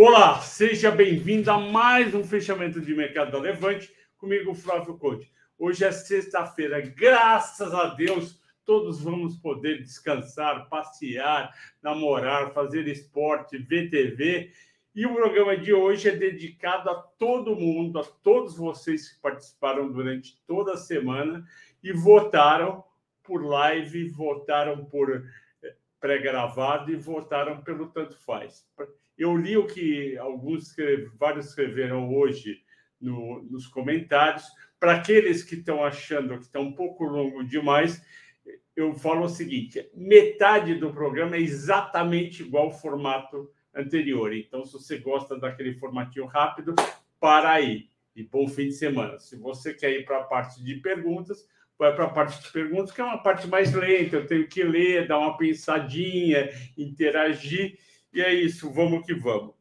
Olá, seja bem-vindo a mais um fechamento de mercado da Levante, comigo, Flávio Conte. Hoje é sexta-feira, graças a Deus, todos vamos poder descansar, passear, namorar, fazer esporte, ver TV. E o programa de hoje é dedicado a todo mundo, a todos vocês que participaram durante toda a semana e votaram por live, votaram por eh, pré-gravado e votaram pelo Tanto Faz. Eu li o que alguns, vários escreveram hoje no, nos comentários. Para aqueles que estão achando que está um pouco longo demais, eu falo o seguinte: metade do programa é exatamente igual ao formato anterior. Então, se você gosta daquele formatinho rápido, para aí. E bom fim de semana. Se você quer ir para a parte de perguntas, vai para a parte de perguntas, que é uma parte mais lenta. Eu tenho que ler, dar uma pensadinha, interagir. E é isso, vamos que vamos.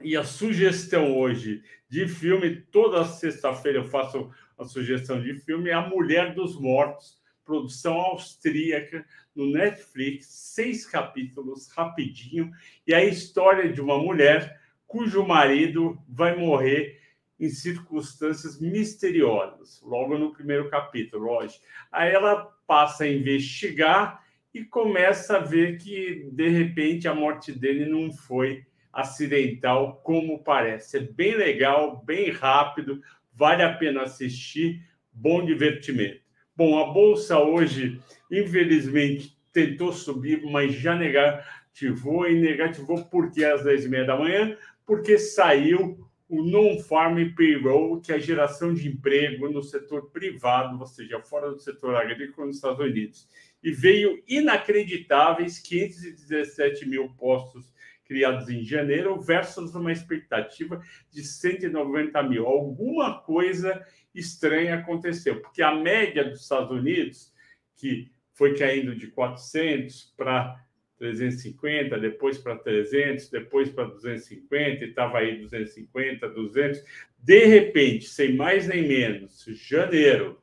E a sugestão hoje de filme, toda sexta-feira eu faço a sugestão de filme, é A Mulher dos Mortos, produção austríaca no Netflix, seis capítulos, rapidinho, e a história de uma mulher cujo marido vai morrer em circunstâncias misteriosas, logo no primeiro capítulo, lógico. Aí ela passa a investigar e começa a ver que, de repente, a morte dele não foi acidental como parece. É bem legal, bem rápido, vale a pena assistir, bom divertimento. Bom, a bolsa hoje, infelizmente, tentou subir, mas já negativou e negativou porque às 10h30 da manhã, porque saiu o non-farm payroll, que é a geração de emprego no setor privado, ou seja, fora do setor agrícola nos Estados Unidos e veio inacreditáveis 517 mil postos criados em janeiro versus uma expectativa de 190 mil. Alguma coisa estranha aconteceu, porque a média dos Estados Unidos, que foi caindo de 400 para 350, depois para 300, depois para 250, e estava aí 250, 200. De repente, sem mais nem menos, janeiro,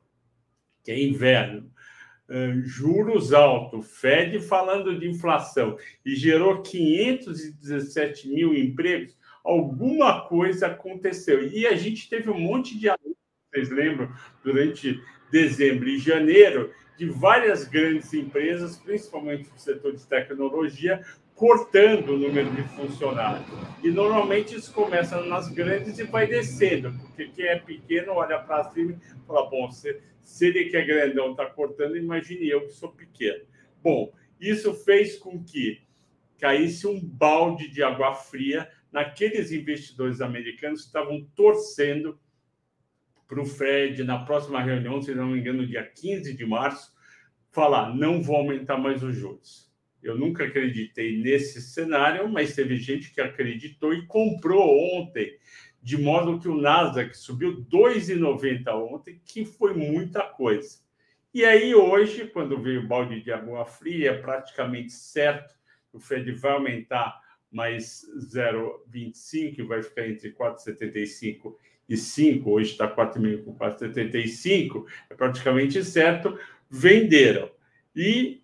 que é inverno, juros altos, Fed falando de inflação e gerou 517 mil empregos, alguma coisa aconteceu. E a gente teve um monte de vocês lembram, durante dezembro e janeiro, de várias grandes empresas, principalmente do setor de tecnologia, cortando o número de funcionários. E normalmente isso começa nas grandes e vai descendo, porque quem é pequeno olha para cima e fala: bom, se, se ele que é grandão está cortando, imagine eu que sou pequeno. Bom, isso fez com que caísse um balde de água fria naqueles investidores americanos que estavam torcendo para o Fed, na próxima reunião, se não me engano, dia 15 de março, falar: não vou aumentar mais os juros eu nunca acreditei nesse cenário, mas teve gente que acreditou e comprou ontem, de modo que o Nasdaq subiu 2,90 ontem, que foi muita coisa. E aí hoje, quando veio o balde de água fria, é praticamente certo o Fed vai aumentar mais 0,25 e vai ficar entre 4,75 e 5, hoje está 4,5 com 4,75, é praticamente certo, venderam. E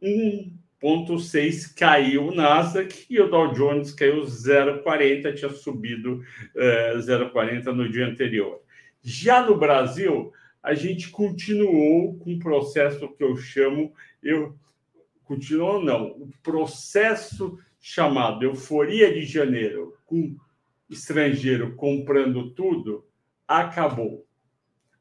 um 0,6 caiu o Nasdaq e o Dow Jones caiu 0,40, tinha subido é, 0,40 no dia anterior. Já no Brasil, a gente continuou com um processo que eu chamo, eu continuou não, o processo chamado euforia de janeiro, com estrangeiro comprando tudo, acabou.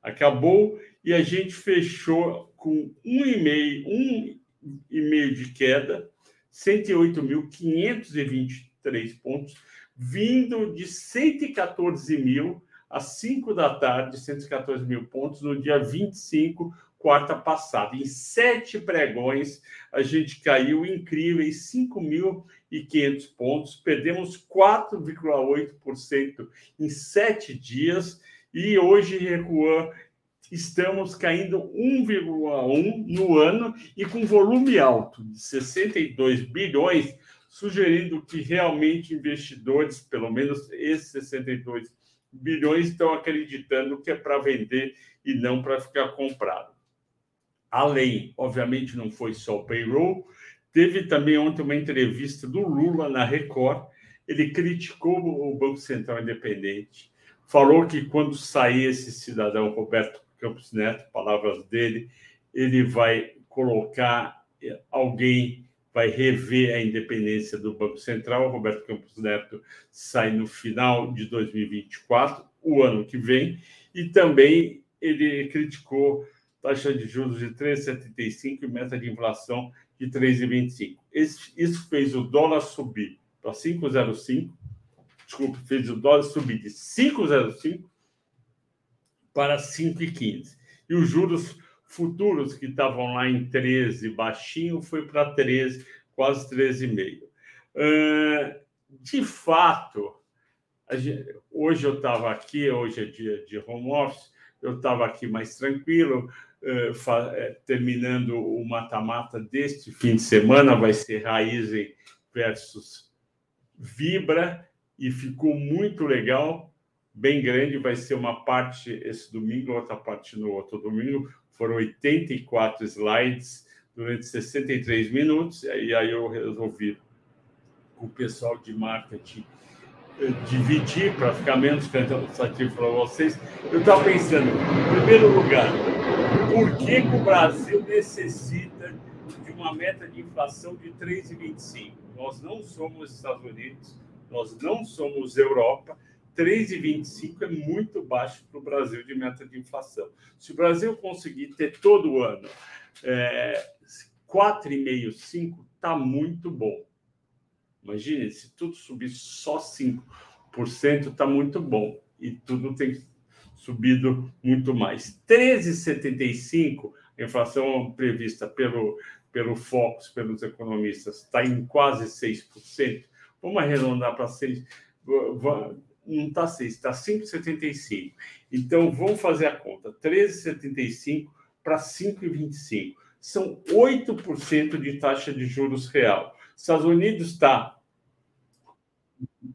Acabou e a gente fechou com um e meio, um e meio de queda, 108.523 pontos, vindo de 114 mil às 5 da tarde, 114 mil pontos, no dia 25, quarta passada. Em sete pregões, a gente caiu incríveis 5.500 pontos, perdemos 4,8% em sete dias e hoje recuou estamos caindo 1,1 no ano e com volume alto de 62 bilhões, sugerindo que realmente investidores, pelo menos esses 62 bilhões, estão acreditando que é para vender e não para ficar comprado. Além, obviamente, não foi só o payroll, teve também ontem uma entrevista do Lula na Record, ele criticou o Banco Central Independente, falou que quando sair esse cidadão Roberto Campos Neto, palavras dele, ele vai colocar alguém, vai rever a independência do Banco Central. Roberto Campos Neto sai no final de 2024, o ano que vem, e também ele criticou taxa de juros de 3,75 e meta de inflação de 3,25. Isso fez o dólar subir para 5,05, desculpa, fez o dólar subir de 5,05 para 5,15. E os juros futuros que estavam lá em 13 baixinho foi para 13, quase 13,5. Uh, de fato, gente, hoje eu estava aqui, hoje é dia de home office, eu estava aqui mais tranquilo, uh, terminando o mata-mata deste fim de semana, vai ser Raizen versus Vibra, e ficou muito legal, bem grande, vai ser uma parte esse domingo, outra parte no outro domingo, foram 84 slides durante 63 minutos, e aí eu resolvi com o pessoal de marketing eh, dividir para ficar menos cansativo para vocês. Eu estava pensando, em primeiro lugar, por que, que o Brasil necessita de uma meta de inflação de 3,25? Nós não somos Estados Unidos, nós não somos Europa, 3,25 é muito baixo para o Brasil de meta de inflação. Se o Brasil conseguir ter todo ano é, 4,5, 5, está muito bom. Imagine, se tudo subir só 5%, está muito bom. E tudo tem subido muito mais. 13,75, a inflação prevista pelo, pelo Focus, pelos economistas, está em quase 6%. Vamos arredondar para 6%. Não está 6, está 5,75. Então, vamos fazer a conta. 13,75 para 5,25. São 8% de taxa de juros real. Estados Unidos está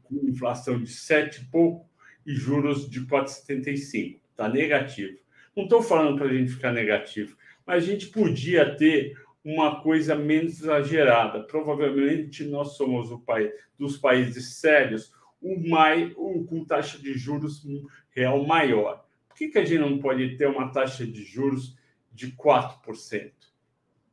com inflação de 7 e pouco e juros de 4,75. Está negativo. Não estou falando para a gente ficar negativo, mas a gente podia ter uma coisa menos exagerada. Provavelmente nós somos o país dos países sérios o mais o, com taxa de juros real maior. Por que, que a gente não pode ter uma taxa de juros de 4%?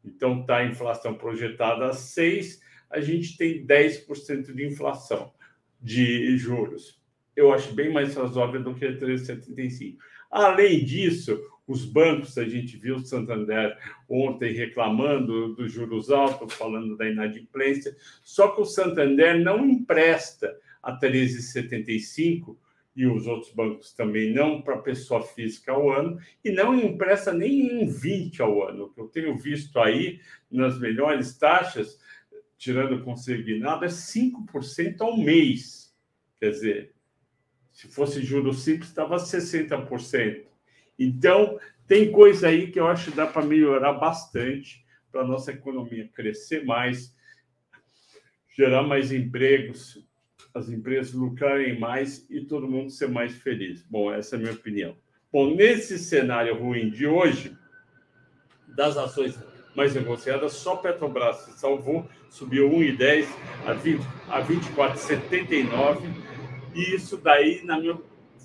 Então está a inflação projetada a 6, a gente tem 10% de inflação de juros. Eu acho bem mais razoável do que 3,75. Além disso, os bancos, a gente viu o Santander ontem reclamando dos juros altos, falando da inadimplência, só que o Santander não empresta a 13,75 e os outros bancos também não para pessoa física ao ano e não empresta nem em 20 ao ano. Que eu tenho visto aí nas melhores taxas, tirando consignado, é 5% ao mês. Quer dizer, se fosse juros simples, estava 60%. Então, tem coisa aí que eu acho que dá para melhorar bastante para a nossa economia crescer mais, gerar mais empregos, as empresas lucrarem mais e todo mundo ser mais feliz. Bom, essa é a minha opinião. Bom, nesse cenário ruim de hoje, das ações mais negociadas, só Petrobras se salvou, subiu 1,10 a, 20, a 24,79. E isso daí, na minha,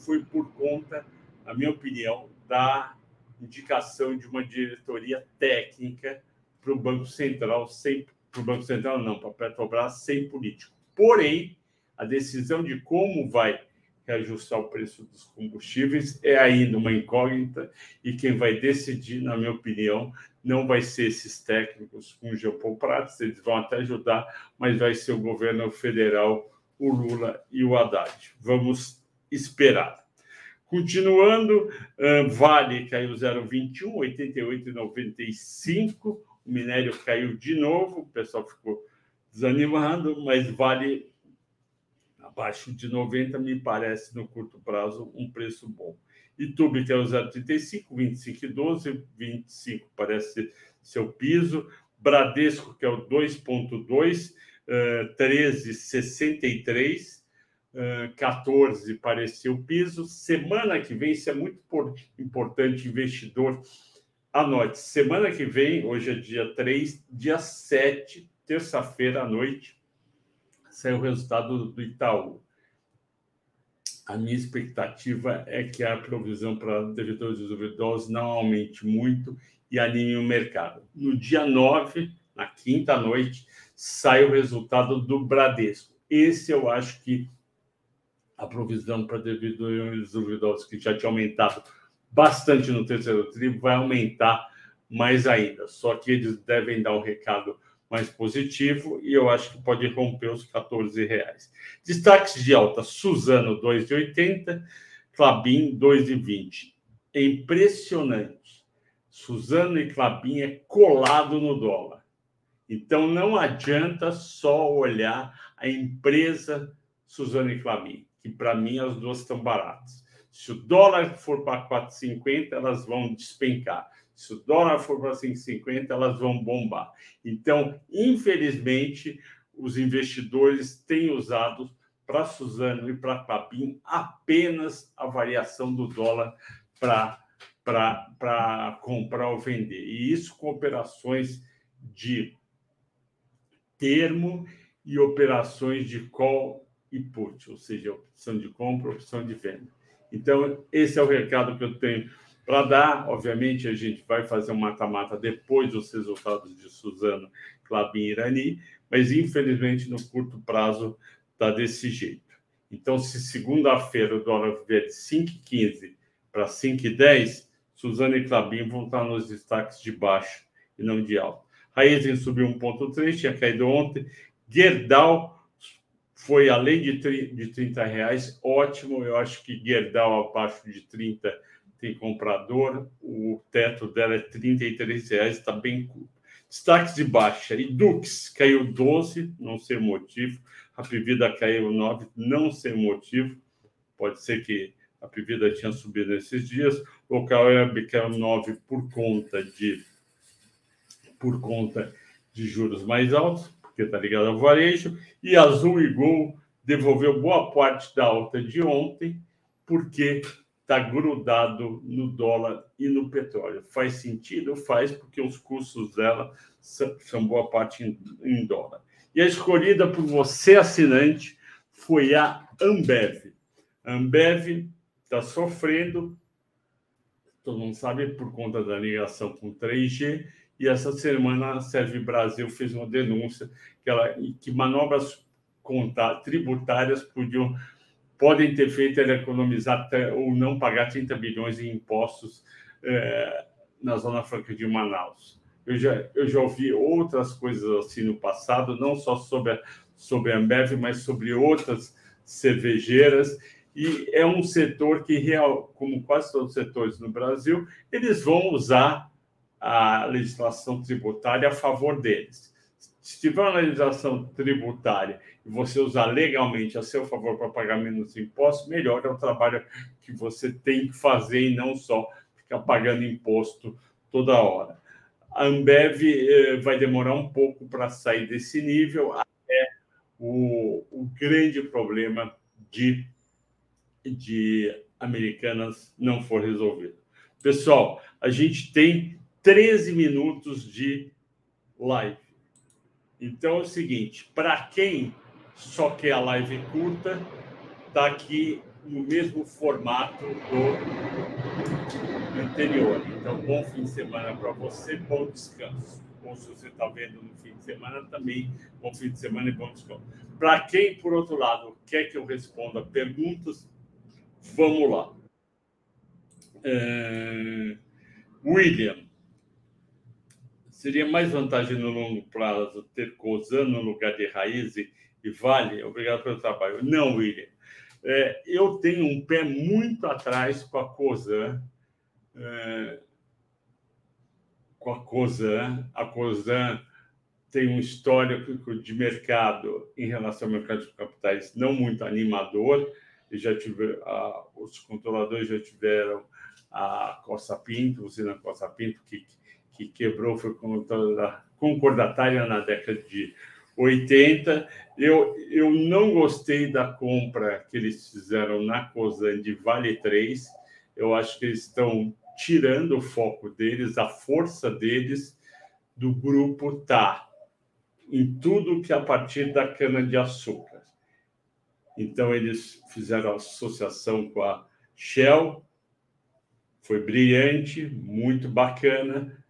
foi por conta, na minha opinião, da indicação de uma diretoria técnica para o Banco Central, sem para o Banco Central não, para Petrobras, sem político. Porém, a decisão de como vai reajustar o preço dos combustíveis é ainda uma incógnita e quem vai decidir, na minha opinião, não vai ser esses técnicos com geopolipratos, eles vão até ajudar, mas vai ser o governo federal, o Lula e o Haddad. Vamos esperar. Continuando, Vale caiu 0,21, 88,95. O minério caiu de novo, o pessoal ficou desanimado, mas Vale abaixo de 90 me parece no curto prazo um preço bom. Itube que é o 0,35, 25,12, 25 parece ser o piso. Bradesco que é o 2,2, 13,63. 14 parecia o piso. Semana que vem, isso é muito importante, investidor. Anote, semana que vem, hoje é dia 3, dia 7, terça-feira à noite, saiu o resultado do Itaú. A minha expectativa é que a provisão para devedores duvidosos não aumente muito e anime o mercado. No dia 9, na quinta noite, sai o resultado do Bradesco. Esse eu acho que a provisão para devedores duvidosos, que já tinha aumentado bastante no terceiro tri, vai aumentar mais ainda. Só que eles devem dar um recado mais positivo e eu acho que pode romper os 14 reais. Destaques de alta: Suzano 2,80, Clabin 2,20. É impressionante. Suzano e Clabin é colado no dólar. Então não adianta só olhar a empresa Suzano e Clabin, que para mim as duas estão baratas. Se o dólar for para 4,50, elas vão despencar. Se o dólar for para 5,50, elas vão bombar. Então, infelizmente, os investidores têm usado para Suzano e para Papim apenas a variação do dólar para comprar ou vender. E isso com operações de termo e operações de call e put, ou seja, opção de compra, opção de venda. Então, esse é o recado que eu tenho para dar, obviamente, a gente vai fazer um mata-mata depois dos resultados de Suzano, Clabin Irani, mas infelizmente no curto prazo está desse jeito. Então, se segunda-feira o dólar vier de 5,15 para 5,10, Suzano e Clabin vão estar nos destaques de baixo e não de alto. Raizen subiu 1,3, tinha caído ontem. Gerdau foi além de, de 30 reais, ótimo. Eu acho que Gerdau abaixo de 30 tem comprador, o teto dela é 33 reais, está bem curto. Destaques de baixa, Edux caiu 12, não sei o motivo, a Pivida caiu 9, não sei o motivo, pode ser que a Pivida tinha subido nesses dias, local Web caiu 9 por conta de por conta de juros mais altos, porque está ligado ao varejo, e Azul e Gol devolveu boa parte da alta de ontem, porque está grudado no dólar e no petróleo. Faz sentido? Faz, porque os custos dela são, boa parte em, em, dólar. E a escolhida por você, assinante, foi a Ambev. A Ambev está sofrendo, todo mundo sabe, por conta da ligação com 3G, e essa semana a Serve Brasil fez uma denúncia que, ela, que manobras tributárias podiam podem ter feito ele economizar ou não pagar 30 bilhões em impostos é, na Zona Franca de Manaus. Eu já, eu já ouvi outras coisas assim no passado, não só sobre a, sobre a Ambev, mas sobre outras cervejeiras. E é um setor que, real, como quase todos os setores no Brasil, eles vão usar a legislação tributária a favor deles se tiver uma legislação tributária e você usar legalmente a seu favor para pagar menos impostos, melhor é o trabalho que você tem que fazer e não só ficar pagando imposto toda hora. A Ambev eh, vai demorar um pouco para sair desse nível até o, o grande problema de, de Americanas não for resolvido. Pessoal, a gente tem 13 minutos de live. Então é o seguinte, para quem só quer a live curta, está aqui no mesmo formato do anterior. Então, bom fim de semana para você, bom descanso. Ou se você está vendo no fim de semana, também bom fim de semana e bom descanso. Para quem, por outro lado, quer que eu responda perguntas, vamos lá. Uh, William, Seria mais vantagem no longo prazo ter Cosan no lugar de Raiz e, Vale? Obrigado pelo trabalho. Não, William. É, eu tenho um pé muito atrás com a Cosan. É, com a Cosan. A Cosan tem um histórico de mercado em relação ao mercado de capitais não muito animador. E já tive, os controladores já tiveram a Costa Pinto, usina Costa Pinto, que que quebrou foi concordatária na década de 80. Eu, eu não gostei da compra que eles fizeram na Cosan de Vale 3. Eu acho que eles estão tirando o foco deles, a força deles do grupo tá em tudo que é a partir da cana-de-açúcar. Então, eles fizeram associação com a Shell, foi brilhante, muito bacana,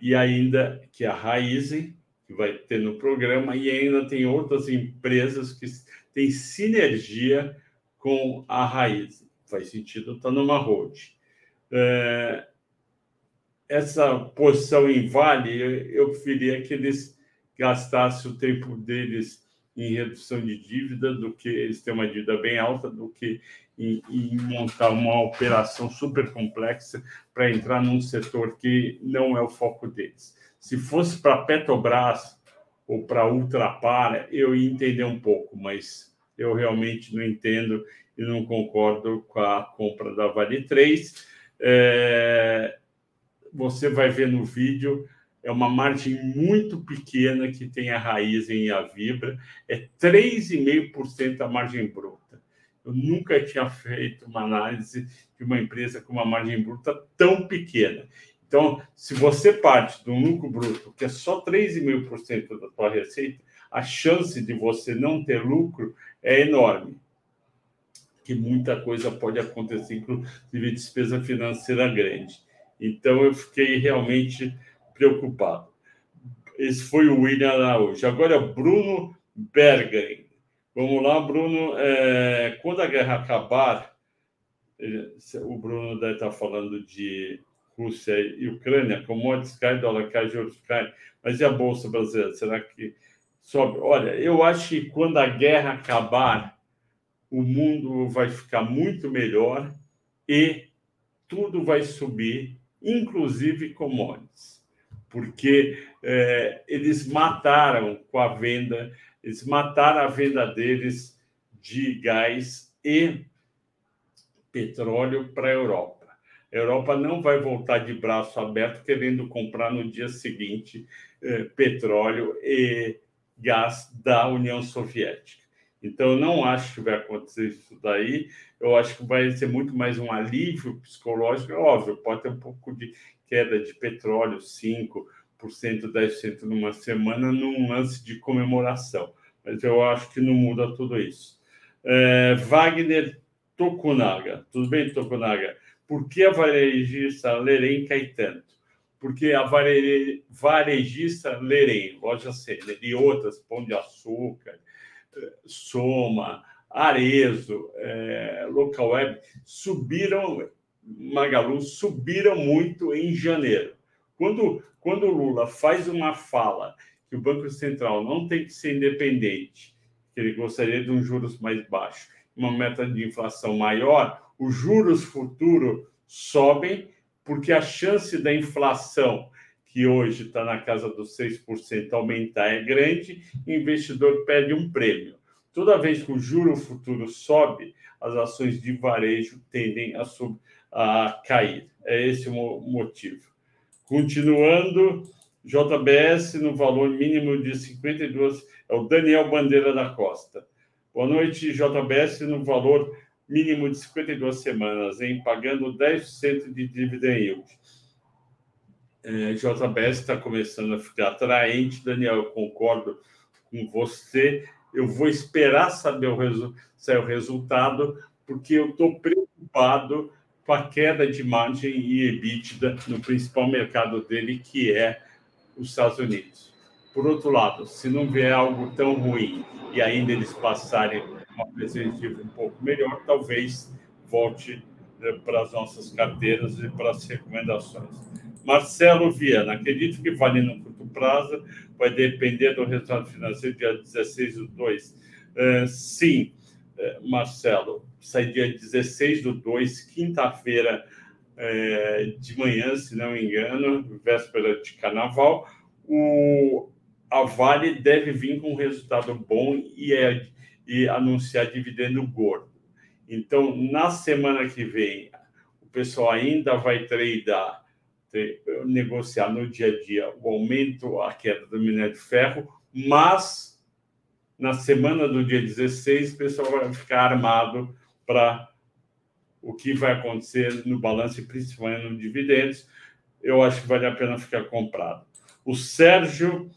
e ainda que a Raizen, que vai ter no programa, e ainda tem outras empresas que têm sinergia com a Raizen. Faz sentido estar numa road. É, essa posição em Vale, eu preferia que eles gastassem o tempo deles em redução de dívida do que eles têm uma dívida bem alta do que em, em montar uma operação super complexa para entrar num setor que não é o foco deles. Se fosse para Petrobras ou para Ultrapar, eu ia entender um pouco, mas eu realmente não entendo e não concordo com a compra da Vale 3. É, você vai ver no vídeo é uma margem muito pequena que tem a raiz em a Vibra, é 3,5% a margem bruta. Eu nunca tinha feito uma análise de uma empresa com uma margem bruta tão pequena. Então, se você parte do lucro bruto, que é só 3,5% da sua receita, a chance de você não ter lucro é enorme. Que muita coisa pode acontecer, inclusive despesa financeira grande. Então, eu fiquei realmente preocupado. Esse foi o William Araújo. Agora Bruno Berger. Vamos lá, Bruno. É, quando a guerra acabar, o Bruno deve estar falando de Rússia e Ucrânia, commodities cai, dólar cai, juros cai, mas e a Bolsa Brasileira? Será que sobe? Olha, eu acho que quando a guerra acabar, o mundo vai ficar muito melhor e tudo vai subir, inclusive commodities porque é, eles mataram com a venda, eles mataram a venda deles de gás e petróleo para a Europa. A Europa não vai voltar de braço aberto querendo comprar no dia seguinte é, petróleo e gás da União Soviética. Então, eu não acho que vai acontecer isso daí. Eu acho que vai ser muito mais um alívio psicológico. Óbvio, pode ter um pouco de queda de petróleo, 5%, 10% numa semana, num lance de comemoração. Mas eu acho que não muda tudo isso. É, Wagner Tokunaga. Tudo bem, Tokunaga? Por que a varejista Lerem cai tanto? Porque a vare... varejista Lerem, loja Center e outras, Pão de Açúcar, Soma, Arezo, é, Local Web, subiram Magalu subiram muito em janeiro. Quando, quando o Lula faz uma fala que o Banco Central não tem que ser independente, que ele gostaria de um juros mais baixo, uma meta de inflação maior, os juros futuros sobem, porque a chance da inflação, que hoje está na casa dos 6%, aumentar é grande, investidor pede um prêmio. Toda vez que o juro futuro sobe, as ações de varejo tendem a subir a cair. É esse o motivo. Continuando, JBS no valor mínimo de 52, é o Daniel Bandeira da Costa. Boa noite, JBS no valor mínimo de 52 semanas, em pagando 10% de dividend yield. É, JBS está começando a ficar atraente, Daniel, eu concordo com você. Eu vou esperar saber o, resu sair o resultado, porque eu estou preocupado com a queda de margem e EBITDA no principal mercado dele, que é os Estados Unidos. Por outro lado, se não vier algo tão ruim e ainda eles passarem uma perspectiva um pouco melhor, talvez volte né, para as nossas carteiras e para as recomendações. Marcelo Viana, acredito que vale no curto prazo, vai depender do resultado financeiro dia 16 do 2. Uh, sim, uh, Marcelo, sai dia 16 do 2, quinta-feira é, de manhã, se não me engano, véspera de carnaval. O, a Vale deve vir com um resultado bom e, é, e anunciar dividendo gordo. Então, na semana que vem, o pessoal ainda vai tradear, negociar no dia a dia o aumento, a queda do minério de ferro, mas na semana do dia 16, o pessoal vai ficar armado para o que vai acontecer no balanço e principalmente no dividendos, eu acho que vale a pena ficar comprado. O Sérgio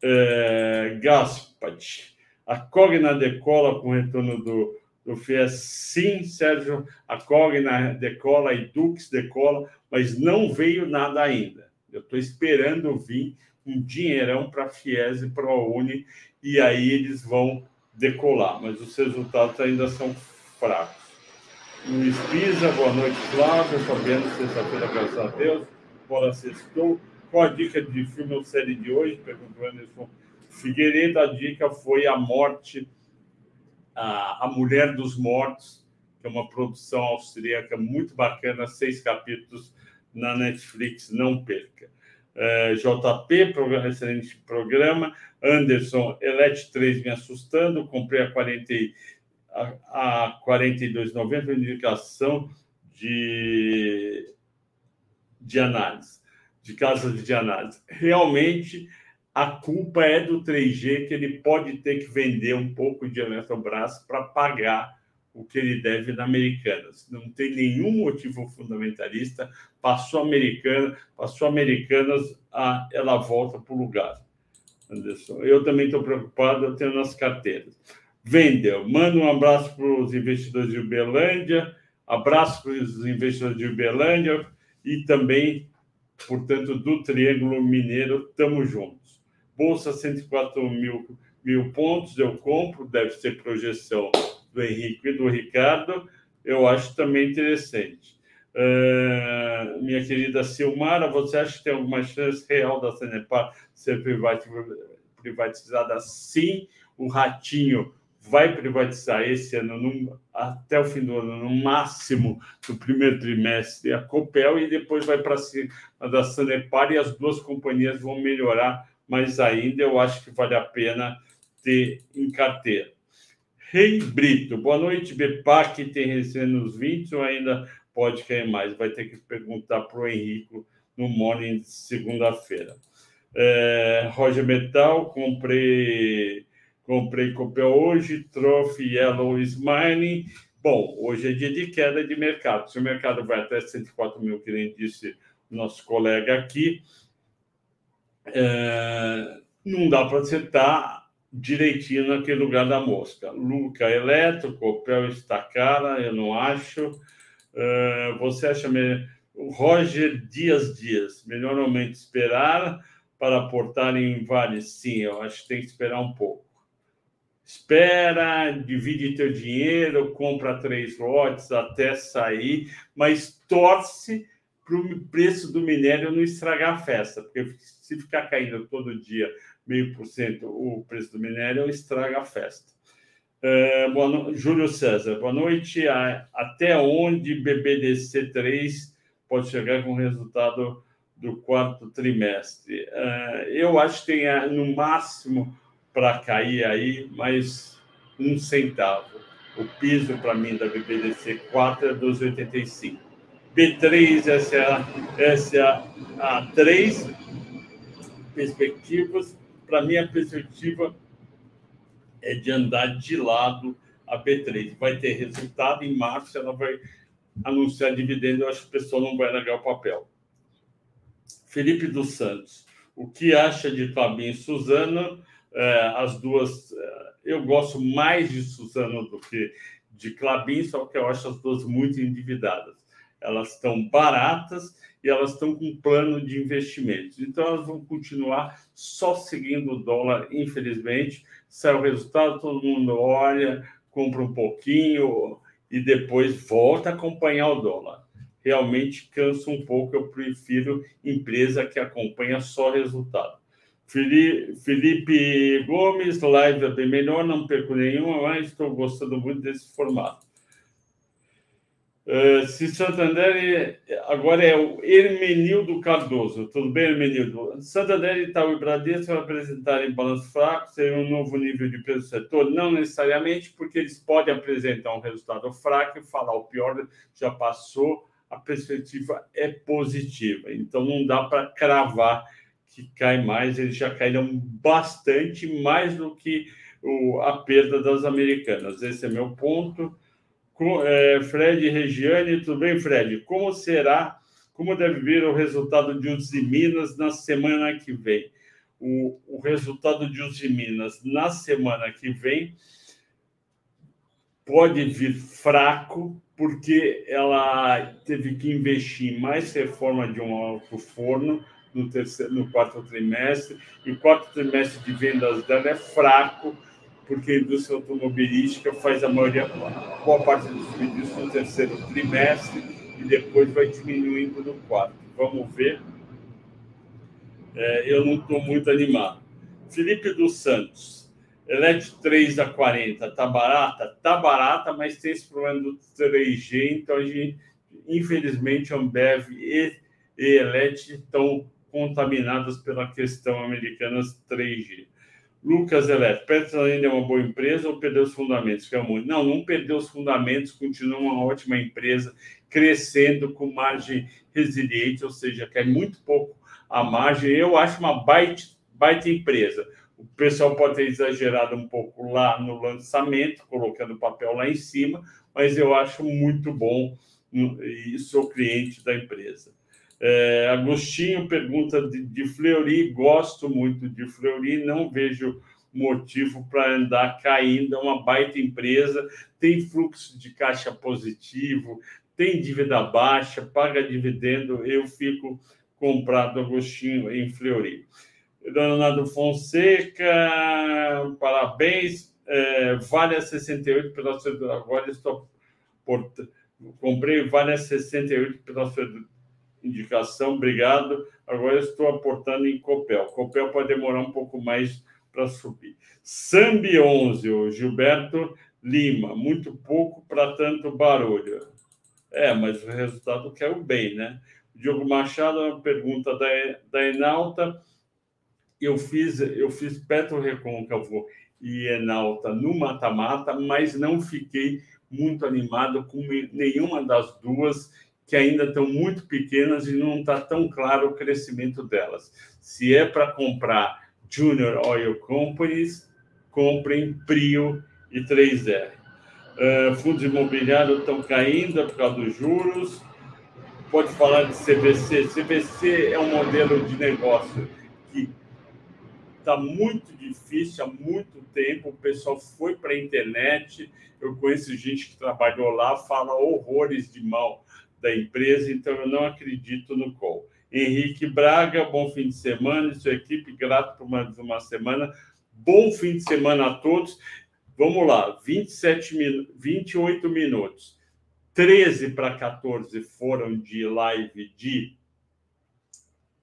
é, Gaspat. A Cogna decola com o retorno do, do FIES? Sim, Sérgio, a Cogna decola, a Edux decola, mas não veio nada ainda. Eu estou esperando vir um dinheirão para a FIES e para a Uni, e aí eles vão decolar, mas os resultados ainda são fracos. Luiz Pisa, boa noite, Flávio. Fabiano, sexta-feira, graças a Deus. Bola sextou. Qual a dica de filme ou série de hoje? Perguntou Anderson Figueiredo. A dica foi A Morte, a, a Mulher dos Mortos, que é uma produção austríaca muito bacana, seis capítulos na Netflix, não perca. É, JP, programa, excelente programa. Anderson, Elete 3 me assustando, comprei a 40 a, a 42,90 indicação de, de análise, de casas de análise. Realmente, a culpa é do 3G, que ele pode ter que vender um pouco de Eletrobras para pagar o que ele deve na Americanas. Não tem nenhum motivo fundamentalista. Passou Americana, passou Americanas, a, ela volta para o lugar. Anderson, eu também estou preocupado, eu tenho nas carteiras. Vendel, manda um abraço para os investidores de Uberlândia, abraço para os investidores de Uberlândia e também, portanto, do Triângulo Mineiro, estamos juntos. Bolsa 104 mil, mil pontos, eu compro, deve ser projeção do Henrique e do Ricardo, eu acho também interessante. Uh, minha querida Silmara, você acha que tem alguma chance real da Sanepar ser privatizada? Sim, o Ratinho vai privatizar esse ano, no, até o fim do ano, no máximo no primeiro trimestre, a Copel, e depois vai para cima da Sanepar, e as duas companhias vão melhorar mais ainda. Eu acho que vale a pena ter em carteira. Rei Brito, boa noite. BEPAC tem recém nos 20 ou ainda pode cair mais? Vai ter que perguntar para o Henrico no morning de segunda-feira. É, Roger Metal, comprei Comprei Copel hoje, Trophy Yellow Smiling. Bom, hoje é dia de queda de mercado. Se o mercado vai até 104 mil, que nem disse o nosso colega aqui, é, não dá para acertar direitinho naquele lugar da mosca. Luca Eletro, Copel está cara, eu não acho. É, você acha melhor? Roger Dias Dias, melhor realmente esperar para aportar em Vale? Sim, eu acho que tem que esperar um pouco espera, divide teu dinheiro, compra três lotes até sair, mas torce para o preço do minério não estragar a festa, porque se ficar caindo todo dia meio por cento o preço do minério, estraga a festa. Boa no... Júlio César, boa noite. Até onde BBDC3 pode chegar com o resultado do quarto trimestre? Uh, eu acho que tem no máximo para cair aí mais um centavo. O piso para mim da BBDC 4 é 2,85. B3, essa é a, essa é a, a 3 perspectivas. Para mim, a perspectiva é de andar de lado a B3. Vai ter resultado em março, ela vai anunciar dividendo. Eu acho que o pessoal não vai negar o papel. Felipe dos Santos, o que acha de Fabinho e Suzana? É, as duas. É, eu gosto mais de Suzano do que de Clabin, só que eu acho as duas muito endividadas. Elas estão baratas e elas estão com plano de investimentos. Então, elas vão continuar só seguindo o dólar, infelizmente. Sai o resultado, todo mundo olha, compra um pouquinho e depois volta a acompanhar o dólar. Realmente cansa um pouco. Eu prefiro empresa que acompanha só resultado. Felipe Gomes, live é bem melhor, não perco nenhuma, mas estou gostando muito desse formato. Uh, se Santander agora é o Hermenildo Cardoso. Tudo bem, Hermenildo? Santander, Itaú e Bradesco vai apresentar em balanço fraco, ser um novo nível de preço do setor? Não necessariamente, porque eles podem apresentar um resultado fraco e falar o pior já passou, a perspectiva é positiva. Então, não dá para cravar que cai mais, eles já caíram bastante mais do que o, a perda das americanas. Esse é meu ponto. É, Fred Regiane, tudo bem, Fred? Como será, como deve vir o resultado de Uzi Minas na semana que vem? o, o resultado de Uzi Minas na semana que vem pode vir fraco, porque ela teve que investir em mais reforma de um alto forno no, terceiro, no quarto trimestre, e o quarto trimestre de vendas dela é fraco, porque a indústria automobilística faz a maioria, boa parte dos serviços no terceiro trimestre e depois vai diminuindo no quarto. Vamos ver. É, eu não estou muito animado. Felipe dos Santos. Elete 3 a 40 tá barata? Tá barata, mas tem esse problema do 3G, então a gente, infelizmente, Ambev e, e Elete estão contaminadas pela questão americana 3G. Lucas Elet, Petros ainda é uma boa empresa ou perdeu os fundamentos? Muito. Não, não perdeu os fundamentos, continua uma ótima empresa, crescendo com margem resiliente, ou seja, cai muito pouco a margem. Eu acho uma baita, baita empresa o pessoal pode ter exagerado um pouco lá no lançamento, colocando o papel lá em cima, mas eu acho muito bom e sou cliente da empresa. É, Agostinho pergunta de, de Fleury, gosto muito de Fleury, não vejo motivo para andar caindo, é uma baita empresa, tem fluxo de caixa positivo, tem dívida baixa, paga dividendo, eu fico comprado Agostinho em Fleury. Leonardo Fonseca, parabéns. É, vale a 68 pela sua. Agora estou. Por, comprei Vale a 68 pela sua indicação, obrigado. Agora estou aportando em Copel. Copel pode demorar um pouco mais para subir. Sambi 11, o Gilberto Lima, muito pouco para tanto barulho. É, mas o resultado quer o bem, né? Diogo Machado, uma pergunta da, da Enalta eu fiz eu fiz Petro Recôncavo e Enalta no mata-mata, mas não fiquei muito animado com nenhuma das duas, que ainda estão muito pequenas e não está tão claro o crescimento delas. Se é para comprar Junior Oil Companies, comprem Prio e 3R. Uh, fundos imobiliários estão caindo por causa dos juros. Pode falar de CVC. CVC é um modelo de negócio que está muito difícil há muito tempo. O pessoal foi para a internet. Eu conheço gente que trabalhou lá, fala horrores de mal da empresa, então eu não acredito no call. Henrique Braga, bom fim de semana. E sua equipe, grato por mais uma semana. Bom fim de semana a todos. Vamos lá, 27 min... 28 minutos. 13 para 14 foram de live de,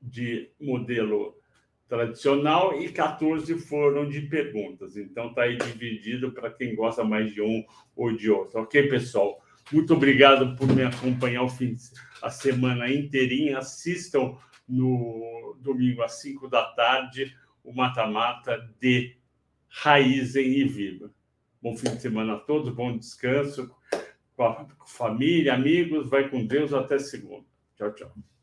de modelo tradicional e 14 foram de perguntas. Então está aí dividido para quem gosta mais de um ou de outro. Ok, pessoal? Muito obrigado por me acompanhar o fim de, a semana inteirinha. Assistam no domingo às 5 da tarde o mata-mata de Raizen e Viva. Bom fim de semana a todos, bom descanso com a família, amigos. Vai com Deus até segunda. Tchau, tchau.